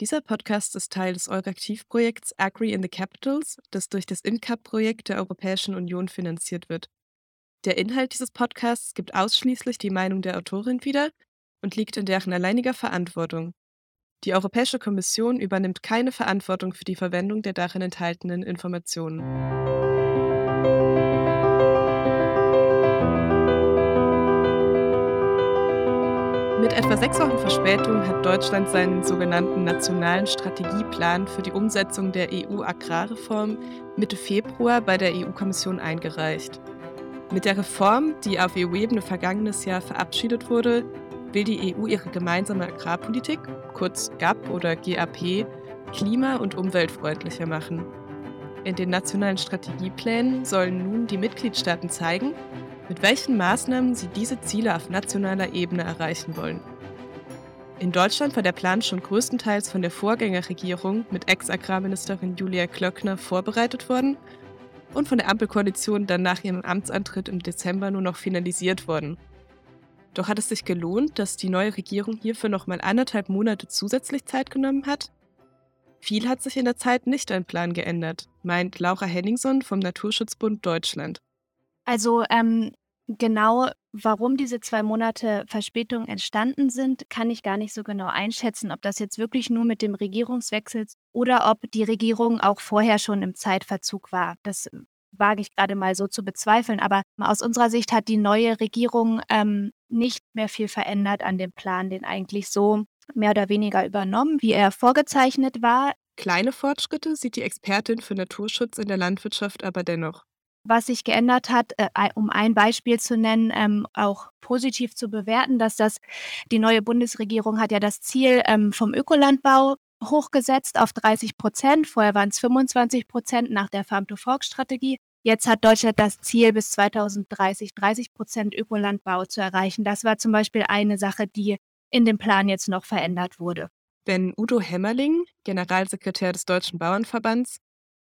Dieser Podcast ist Teil des Euraktiv-Projekts Agri in the Capitals, das durch das INCAP-Projekt der Europäischen Union finanziert wird. Der Inhalt dieses Podcasts gibt ausschließlich die Meinung der Autorin wieder und liegt in deren alleiniger Verantwortung. Die Europäische Kommission übernimmt keine Verantwortung für die Verwendung der darin enthaltenen Informationen. Mit etwa sechs Wochen Verspätung hat Deutschland seinen sogenannten Nationalen Strategieplan für die Umsetzung der EU-Agrarreform Mitte Februar bei der EU-Kommission eingereicht. Mit der Reform, die auf EU-Ebene vergangenes Jahr verabschiedet wurde, will die EU ihre gemeinsame Agrarpolitik, kurz GAP oder GAP, klima- und umweltfreundlicher machen. In den nationalen Strategieplänen sollen nun die Mitgliedstaaten zeigen, mit welchen Maßnahmen sie diese Ziele auf nationaler Ebene erreichen wollen. In Deutschland war der Plan schon größtenteils von der Vorgängerregierung mit Ex-Agrarministerin Julia Klöckner vorbereitet worden und von der Ampelkoalition dann nach ihrem Amtsantritt im Dezember nur noch finalisiert worden. Doch hat es sich gelohnt, dass die neue Regierung hierfür noch mal anderthalb Monate zusätzlich Zeit genommen hat? Viel hat sich in der Zeit nicht an Plan geändert, meint Laura Henningson vom Naturschutzbund Deutschland. Also ähm, genau, warum diese zwei Monate Verspätung entstanden sind, kann ich gar nicht so genau einschätzen, ob das jetzt wirklich nur mit dem Regierungswechsel oder ob die Regierung auch vorher schon im Zeitverzug war. Das wage ich gerade mal so zu bezweifeln. Aber aus unserer Sicht hat die neue Regierung ähm, nicht mehr viel verändert an dem Plan, den eigentlich so mehr oder weniger übernommen, wie er vorgezeichnet war. Kleine Fortschritte sieht die Expertin für Naturschutz in der Landwirtschaft aber dennoch was sich geändert hat, äh, um ein Beispiel zu nennen, ähm, auch positiv zu bewerten, dass das die neue Bundesregierung hat ja das Ziel ähm, vom Ökolandbau hochgesetzt auf 30 Prozent. Vorher waren es 25 Prozent nach der Farm-to-Fork-Strategie. Jetzt hat Deutschland das Ziel, bis 2030 30 Prozent Ökolandbau zu erreichen. Das war zum Beispiel eine Sache, die in dem Plan jetzt noch verändert wurde. Wenn Udo Hämmerling, Generalsekretär des Deutschen Bauernverbands,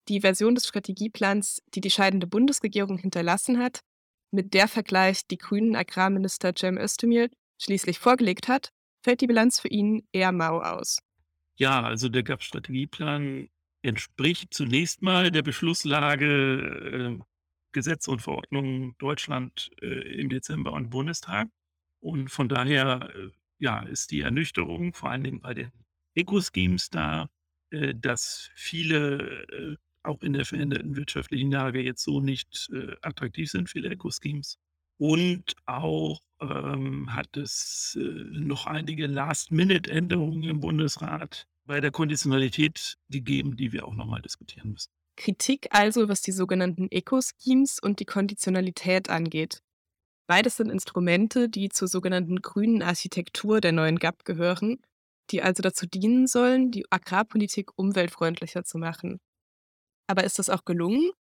die Version des Strategieplans, die die scheidende Bundesregierung hinterlassen hat, mit der Vergleich die grünen Agrarminister Cem Özdemir schließlich vorgelegt hat, fällt die Bilanz für ihn eher mau aus. Ja, also der GAP-Strategieplan entspricht zunächst mal der Beschlusslage äh, Gesetz und Verordnung Deutschland äh, im Dezember und Bundestag. Und von daher äh, ja, ist die Ernüchterung vor allen Dingen bei den Eco-Schemes da, äh, dass viele äh, auch in der veränderten wirtschaftlichen Lage jetzt so nicht äh, attraktiv sind, viele Eco-Schemes. Und auch ähm, hat es äh, noch einige Last-Minute-Änderungen im Bundesrat bei der Konditionalität gegeben, die wir auch nochmal diskutieren müssen. Kritik also, was die sogenannten Eco-Schemes und die Konditionalität angeht. Beides sind Instrumente, die zur sogenannten grünen Architektur der neuen GAP gehören, die also dazu dienen sollen, die Agrarpolitik umweltfreundlicher zu machen. Aber ist das auch gelungen?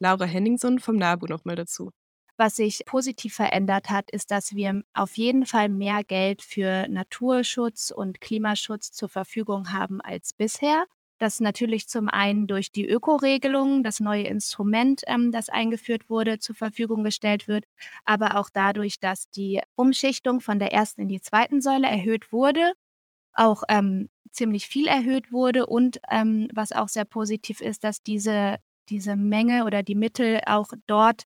Laura Henningson vom NABU nochmal dazu. Was sich positiv verändert hat, ist, dass wir auf jeden Fall mehr Geld für Naturschutz und Klimaschutz zur Verfügung haben als bisher. Das natürlich zum einen durch die Ökoregelung, das neue Instrument, ähm, das eingeführt wurde, zur Verfügung gestellt wird, aber auch dadurch, dass die Umschichtung von der ersten in die zweiten Säule erhöht wurde auch ähm, ziemlich viel erhöht wurde und ähm, was auch sehr positiv ist, dass diese, diese Menge oder die Mittel auch dort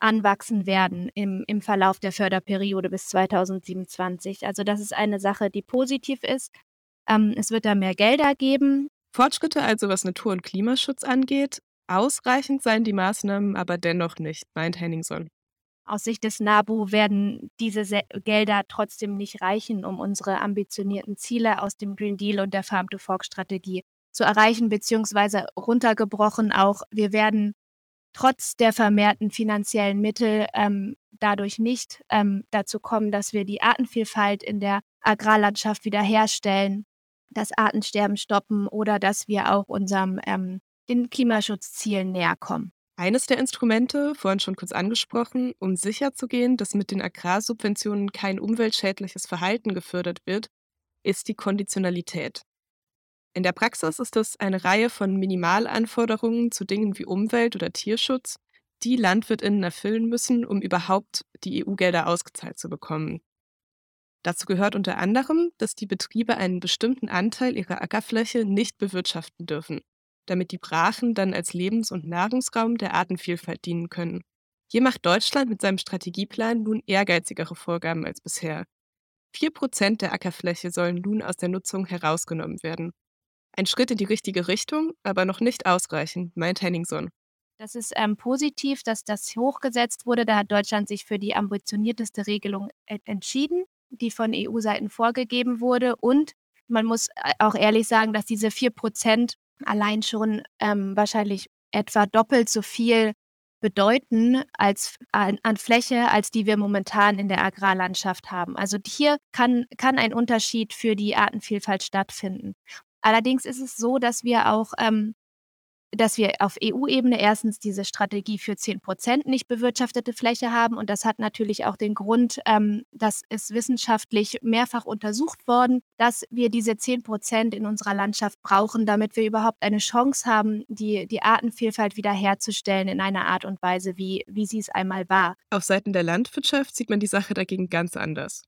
anwachsen werden im, im Verlauf der Förderperiode bis 2027. Also das ist eine Sache, die positiv ist. Ähm, es wird da mehr Gelder geben. Fortschritte also, was Natur- und Klimaschutz angeht. Ausreichend seien die Maßnahmen aber dennoch nicht, meint Henningson. Aus Sicht des NABU werden diese Gelder trotzdem nicht reichen, um unsere ambitionierten Ziele aus dem Green Deal und der Farm-to-Fork-Strategie zu erreichen, beziehungsweise runtergebrochen auch. Wir werden trotz der vermehrten finanziellen Mittel ähm, dadurch nicht ähm, dazu kommen, dass wir die Artenvielfalt in der Agrarlandschaft wiederherstellen, das Artensterben stoppen oder dass wir auch unserem ähm, den Klimaschutzzielen näher kommen. Eines der Instrumente, vorhin schon kurz angesprochen, um sicherzugehen, dass mit den Agrarsubventionen kein umweltschädliches Verhalten gefördert wird, ist die Konditionalität. In der Praxis ist es eine Reihe von Minimalanforderungen zu Dingen wie Umwelt- oder Tierschutz, die Landwirtinnen erfüllen müssen, um überhaupt die EU-Gelder ausgezahlt zu bekommen. Dazu gehört unter anderem, dass die Betriebe einen bestimmten Anteil ihrer Ackerfläche nicht bewirtschaften dürfen, damit die Brachen dann als Lebens- und Nahrungsraum der Artenvielfalt dienen können. Hier macht Deutschland mit seinem Strategieplan nun ehrgeizigere Vorgaben als bisher. Vier Prozent der Ackerfläche sollen nun aus der Nutzung herausgenommen werden. Ein Schritt in die richtige Richtung, aber noch nicht ausreichend, meint Henningson. Das ist ähm, positiv, dass das hochgesetzt wurde. Da hat Deutschland sich für die ambitionierteste Regelung entschieden, die von EU-Seiten vorgegeben wurde. Und man muss äh, auch ehrlich sagen, dass diese vier Prozent allein schon ähm, wahrscheinlich etwa doppelt so viel bedeuten als an, an, Fläche, als die wir momentan in der Agrarlandschaft haben. Also hier kann, kann ein Unterschied für die Artenvielfalt stattfinden. Allerdings ist es so, dass wir auch ähm, dass wir auf EU-Ebene erstens diese Strategie für 10 Prozent nicht bewirtschaftete Fläche haben. Und das hat natürlich auch den Grund, ähm, das ist wissenschaftlich mehrfach untersucht worden, dass wir diese 10 Prozent in unserer Landschaft brauchen, damit wir überhaupt eine Chance haben, die, die Artenvielfalt wiederherzustellen in einer Art und Weise, wie, wie sie es einmal war. Auf Seiten der Landwirtschaft sieht man die Sache dagegen ganz anders.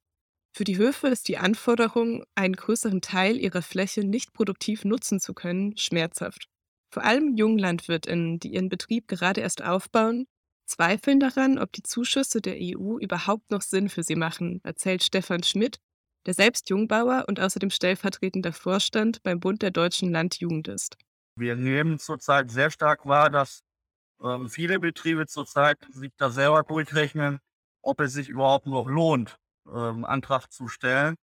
Für die Höfe ist die Anforderung, einen größeren Teil ihrer Fläche nicht produktiv nutzen zu können, schmerzhaft. Vor allem Junglandwirtinnen, die ihren Betrieb gerade erst aufbauen, zweifeln daran, ob die Zuschüsse der EU überhaupt noch Sinn für sie machen, erzählt Stefan Schmidt, der selbst Jungbauer und außerdem stellvertretender Vorstand beim Bund der deutschen Landjugend ist. Wir nehmen zurzeit sehr stark wahr, dass ähm, viele Betriebe zurzeit sich da selber durchrechnen, ob es sich überhaupt noch lohnt, ähm, Antrag zu stellen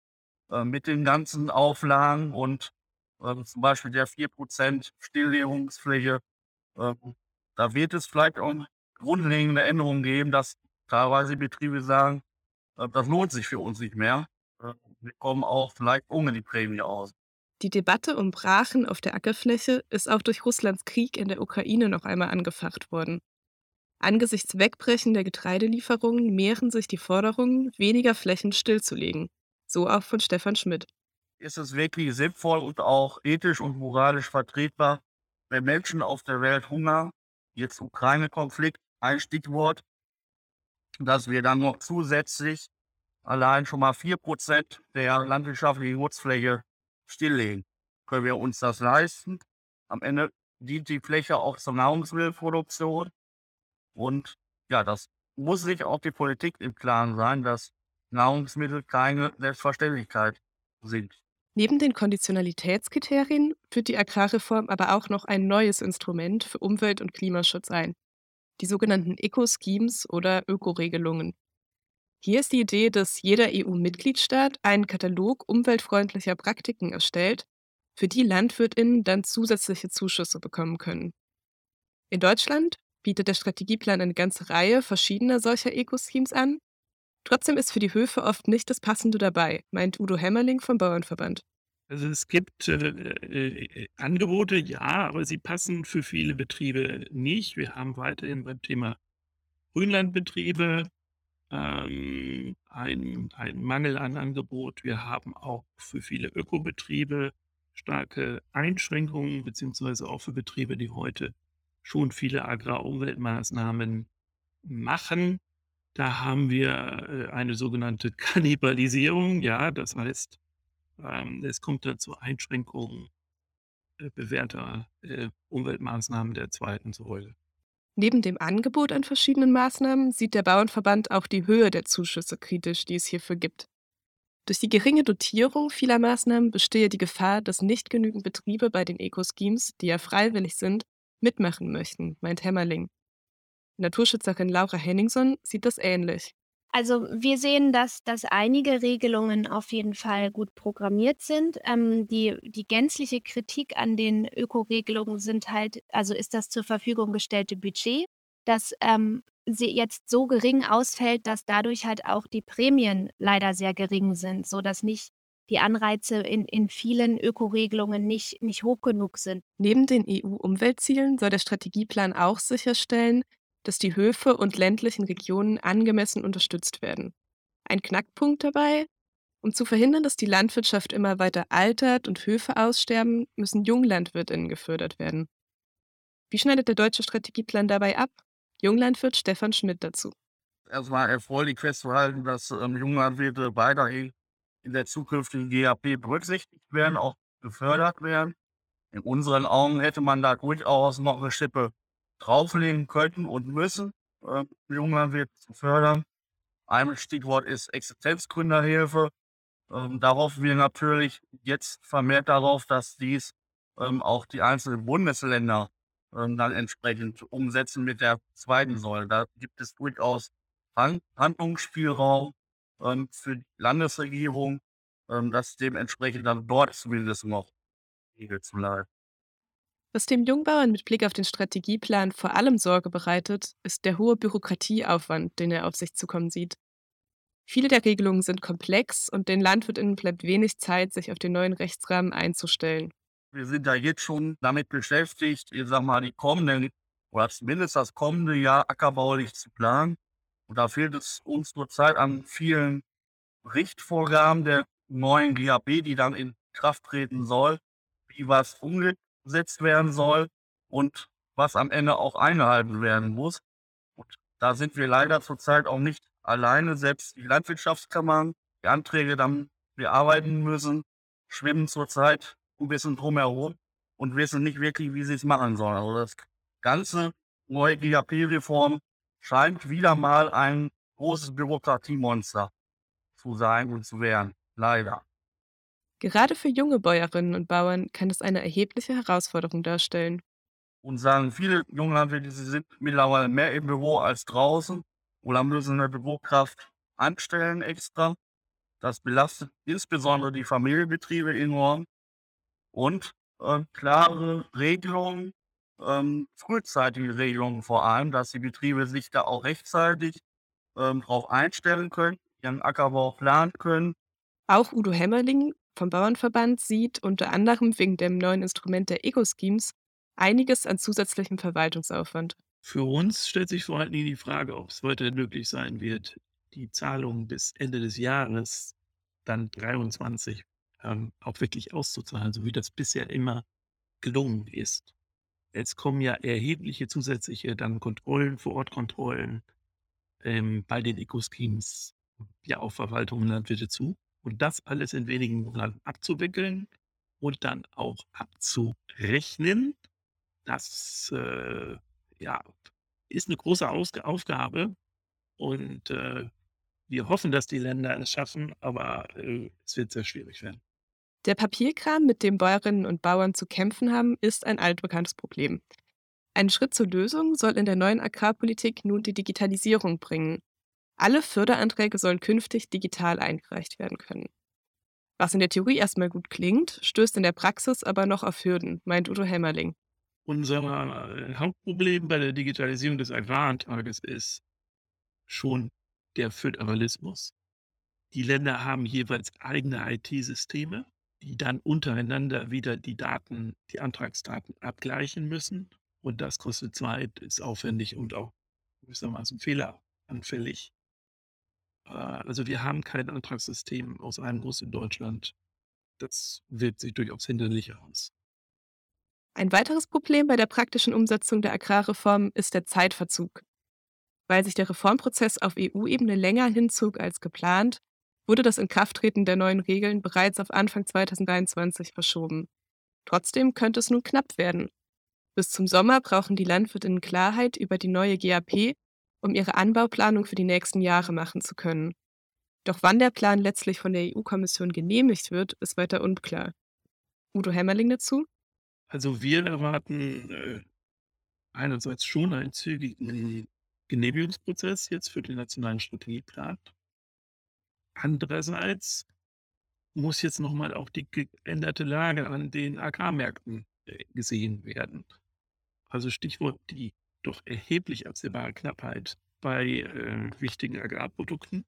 äh, mit den ganzen Auflagen und ähm, zum Beispiel der 4% Stilllegungsfläche. Ähm, da wird es vielleicht auch grundlegende Änderungen geben, dass teilweise Betriebe sagen, äh, das lohnt sich für uns nicht mehr. Äh, wir kommen auch vielleicht ohne die Prämie aus. Die Debatte um Brachen auf der Ackerfläche ist auch durch Russlands Krieg in der Ukraine noch einmal angefacht worden. Angesichts Wegbrechen der Getreidelieferungen mehren sich die Forderungen, weniger Flächen stillzulegen. So auch von Stefan Schmidt ist es wirklich sinnvoll und auch ethisch und moralisch vertretbar, wenn Menschen auf der Welt Hunger, jetzt Ukraine-Konflikt, ein Stichwort, dass wir dann noch zusätzlich allein schon mal 4% der landwirtschaftlichen Nutzfläche stilllegen. Können wir uns das leisten? Am Ende dient die Fläche auch zur Nahrungsmittelproduktion. Und ja, das muss sich auch die Politik im Klaren sein, dass Nahrungsmittel keine Selbstverständlichkeit sind. Neben den Konditionalitätskriterien führt die Agrarreform aber auch noch ein neues Instrument für Umwelt- und Klimaschutz ein, die sogenannten Eco-Schemes oder Ökoregelungen. Hier ist die Idee, dass jeder EU-Mitgliedstaat einen Katalog umweltfreundlicher Praktiken erstellt, für die Landwirtinnen dann zusätzliche Zuschüsse bekommen können. In Deutschland bietet der Strategieplan eine ganze Reihe verschiedener solcher Eco-Schemes an, Trotzdem ist für die Höfe oft nicht das Passende dabei, meint Udo Hämmerling vom Bauernverband. Also es gibt äh, äh, Angebote, ja, aber sie passen für viele Betriebe nicht. Wir haben weiterhin beim Thema Grünlandbetriebe ähm, einen, einen Mangel an Angebot. Wir haben auch für viele Ökobetriebe starke Einschränkungen, beziehungsweise auch für Betriebe, die heute schon viele Agrarumweltmaßnahmen machen. Da haben wir äh, eine sogenannte Kannibalisierung. Ja, das heißt, ähm, es kommt dann zu Einschränkungen äh, bewährter äh, Umweltmaßnahmen der zweiten Säule. Neben dem Angebot an verschiedenen Maßnahmen sieht der Bauernverband auch die Höhe der Zuschüsse kritisch, die es hierfür gibt. Durch die geringe Dotierung vieler Maßnahmen bestehe die Gefahr, dass nicht genügend Betriebe bei den Eco-Schemes, die ja freiwillig sind, mitmachen möchten, meint Hämmerling. Naturschützerin Laura Henningson sieht das ähnlich. Also wir sehen, dass, dass einige Regelungen auf jeden Fall gut programmiert sind. Ähm, die, die gänzliche Kritik an den Ökoregelungen sind halt, also ist das zur Verfügung gestellte Budget, das ähm, jetzt so gering ausfällt, dass dadurch halt auch die Prämien leider sehr gering sind, sodass nicht die Anreize in, in vielen Ökoregelungen nicht, nicht hoch genug sind. Neben den EU-Umweltzielen soll der Strategieplan auch sicherstellen, dass die Höfe und ländlichen Regionen angemessen unterstützt werden. Ein Knackpunkt dabei, um zu verhindern, dass die Landwirtschaft immer weiter altert und Höfe aussterben, müssen Junglandwirtinnen gefördert werden. Wie schneidet der deutsche Strategieplan dabei ab? Junglandwirt Stefan Schmidt dazu. Erstmal erfreulich festzuhalten, dass ähm, Junglandwirte weiterhin in der zukünftigen GAP berücksichtigt werden, auch gefördert werden. In unseren Augen hätte man da durchaus noch eine Schippe drauflegen können und müssen, äh, Junglandwirte zu fördern. Ein Stichwort ist Existenzgründerhilfe. Ähm, darauf wir natürlich jetzt vermehrt darauf, dass dies ähm, auch die einzelnen Bundesländer ähm, dann entsprechend umsetzen mit der zweiten Säule. Da gibt es durchaus Hand Handlungsspielraum ähm, für die Landesregierung, ähm, das dementsprechend dann dort zumindest noch Regel zu leiten. Was dem Jungbauern mit Blick auf den Strategieplan vor allem Sorge bereitet, ist der hohe Bürokratieaufwand, den er auf sich zukommen sieht. Viele der Regelungen sind komplex und den LandwirtInnen bleibt wenig Zeit, sich auf den neuen Rechtsrahmen einzustellen. Wir sind da jetzt schon damit beschäftigt, ich sag mal, die kommenden oder zumindest das kommende Jahr ackerbaulich zu planen. Und da fehlt es uns zurzeit an vielen Richtvorgaben der neuen GAB, die dann in Kraft treten soll, wie was umgesetzt werden soll und was am Ende auch eingehalten werden muss. Und da sind wir leider zurzeit auch nicht alleine. Selbst die Landwirtschaftskammern, die Anträge dann bearbeiten müssen, schwimmen zurzeit ein bisschen drumherum und wissen nicht wirklich, wie sie es machen sollen. Also das ganze neue GAP-Reform scheint wieder mal ein großes Bürokratiemonster zu sein und zu werden. Leider. Gerade für junge Bäuerinnen und Bauern kann es eine erhebliche Herausforderung darstellen. Und sagen viele junge Landwirte, sie sind mittlerweile mehr im Büro als draußen oder müssen eine Bürokraft anstellen extra. Das belastet insbesondere die Familienbetriebe enorm. Und äh, klare Regelungen ähm, frühzeitige Regelungen vor allem, dass die Betriebe sich da auch rechtzeitig ähm, darauf einstellen können, ihren Ackerbau planen können. Auch Udo Hämmerling vom Bauernverband sieht unter anderem wegen dem neuen Instrument der Eco-Schemes einiges an zusätzlichem Verwaltungsaufwand. Für uns stellt sich vor Dingen die Frage, ob es weiterhin möglich sein wird, die Zahlungen bis Ende des Jahres, dann 23, ähm, auch wirklich auszuzahlen, so wie das bisher immer gelungen ist. Es kommen ja erhebliche zusätzliche dann Kontrollen, Vorortkontrollen ähm, bei den Eco-Schemes, ja auf Verwaltung und Landwirte zu. Und das alles in wenigen Monaten abzuwickeln und dann auch abzurechnen, das äh, ja, ist eine große Ausg Aufgabe. Und äh, wir hoffen, dass die Länder es schaffen, aber äh, es wird sehr schwierig werden. Der Papierkram, mit dem Bäuerinnen und Bauern zu kämpfen haben, ist ein altbekanntes Problem. Ein Schritt zur Lösung soll in der neuen Agrarpolitik nun die Digitalisierung bringen. Alle Förderanträge sollen künftig digital eingereicht werden können. Was in der Theorie erstmal gut klingt, stößt in der Praxis aber noch auf Hürden, meint Udo Hämmerling. Unser äh, Hauptproblem bei der Digitalisierung des Agrarantrages ist schon der Föderalismus. Die Länder haben jeweils eigene IT-Systeme die dann untereinander wieder die Daten, die Antragsdaten abgleichen müssen. Und das kostet Zeit, ist aufwendig und auch gewissermaßen fehleranfällig. Äh, also wir haben kein Antragssystem aus einem Guss in Deutschland. Das wirkt sich durchaus hinderlich aus. Ein weiteres Problem bei der praktischen Umsetzung der Agrarreform ist der Zeitverzug. Weil sich der Reformprozess auf EU-Ebene länger hinzog als geplant, wurde das Inkrafttreten der neuen Regeln bereits auf Anfang 2023 verschoben. Trotzdem könnte es nun knapp werden. Bis zum Sommer brauchen die Landwirtinnen Klarheit über die neue GAP, um ihre Anbauplanung für die nächsten Jahre machen zu können. Doch wann der Plan letztlich von der EU-Kommission genehmigt wird, ist weiter unklar. Udo Hämmerling dazu? Also wir erwarten äh, einerseits schon einen zügigen Genehmigungsprozess jetzt für den nationalen Strategieplan. Andererseits muss jetzt nochmal auch die geänderte Lage an den Agrarmärkten äh, gesehen werden. Also Stichwort die doch erheblich absehbare Knappheit bei äh, wichtigen Agrarprodukten.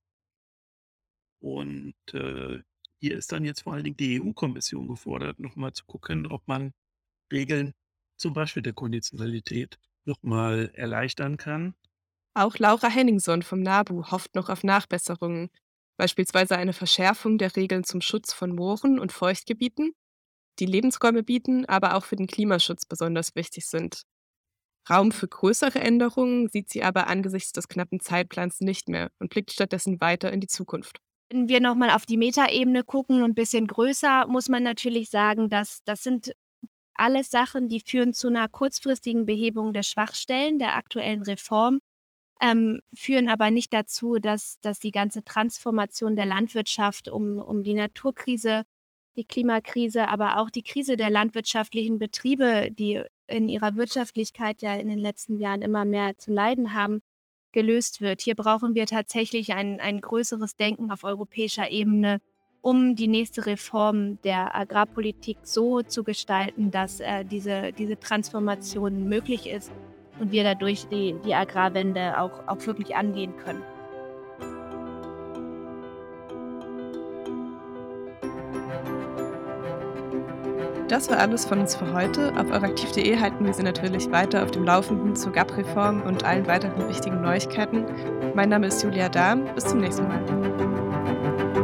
Und äh, hier ist dann jetzt vor allen Dingen die EU-Kommission gefordert, nochmal zu gucken, ob man Regeln, zum Beispiel der Konditionalität, nochmal erleichtern kann. Auch Laura Henningson vom NABU hofft noch auf Nachbesserungen beispielsweise eine Verschärfung der Regeln zum Schutz von Mooren und Feuchtgebieten, die Lebensräume bieten, aber auch für den Klimaschutz besonders wichtig sind. Raum für größere Änderungen sieht sie aber angesichts des knappen Zeitplans nicht mehr und blickt stattdessen weiter in die Zukunft. Wenn wir nochmal auf die Metaebene gucken und ein bisschen größer, muss man natürlich sagen, dass das sind alles Sachen, die führen zu einer kurzfristigen Behebung der Schwachstellen der aktuellen Reform, ähm, führen aber nicht dazu, dass, dass die ganze Transformation der Landwirtschaft um, um die Naturkrise, die Klimakrise, aber auch die Krise der landwirtschaftlichen Betriebe, die in ihrer Wirtschaftlichkeit ja in den letzten Jahren immer mehr zu leiden haben, gelöst wird. Hier brauchen wir tatsächlich ein, ein größeres Denken auf europäischer Ebene, um die nächste Reform der Agrarpolitik so zu gestalten, dass äh, diese, diese Transformation möglich ist und wir dadurch die, die Agrarwende auch, auch wirklich angehen können. Das war alles von uns für heute. Auf euraktiv.de halten wir Sie natürlich weiter auf dem Laufenden zur GAP-Reform und allen weiteren wichtigen Neuigkeiten. Mein Name ist Julia Dahm. Bis zum nächsten Mal.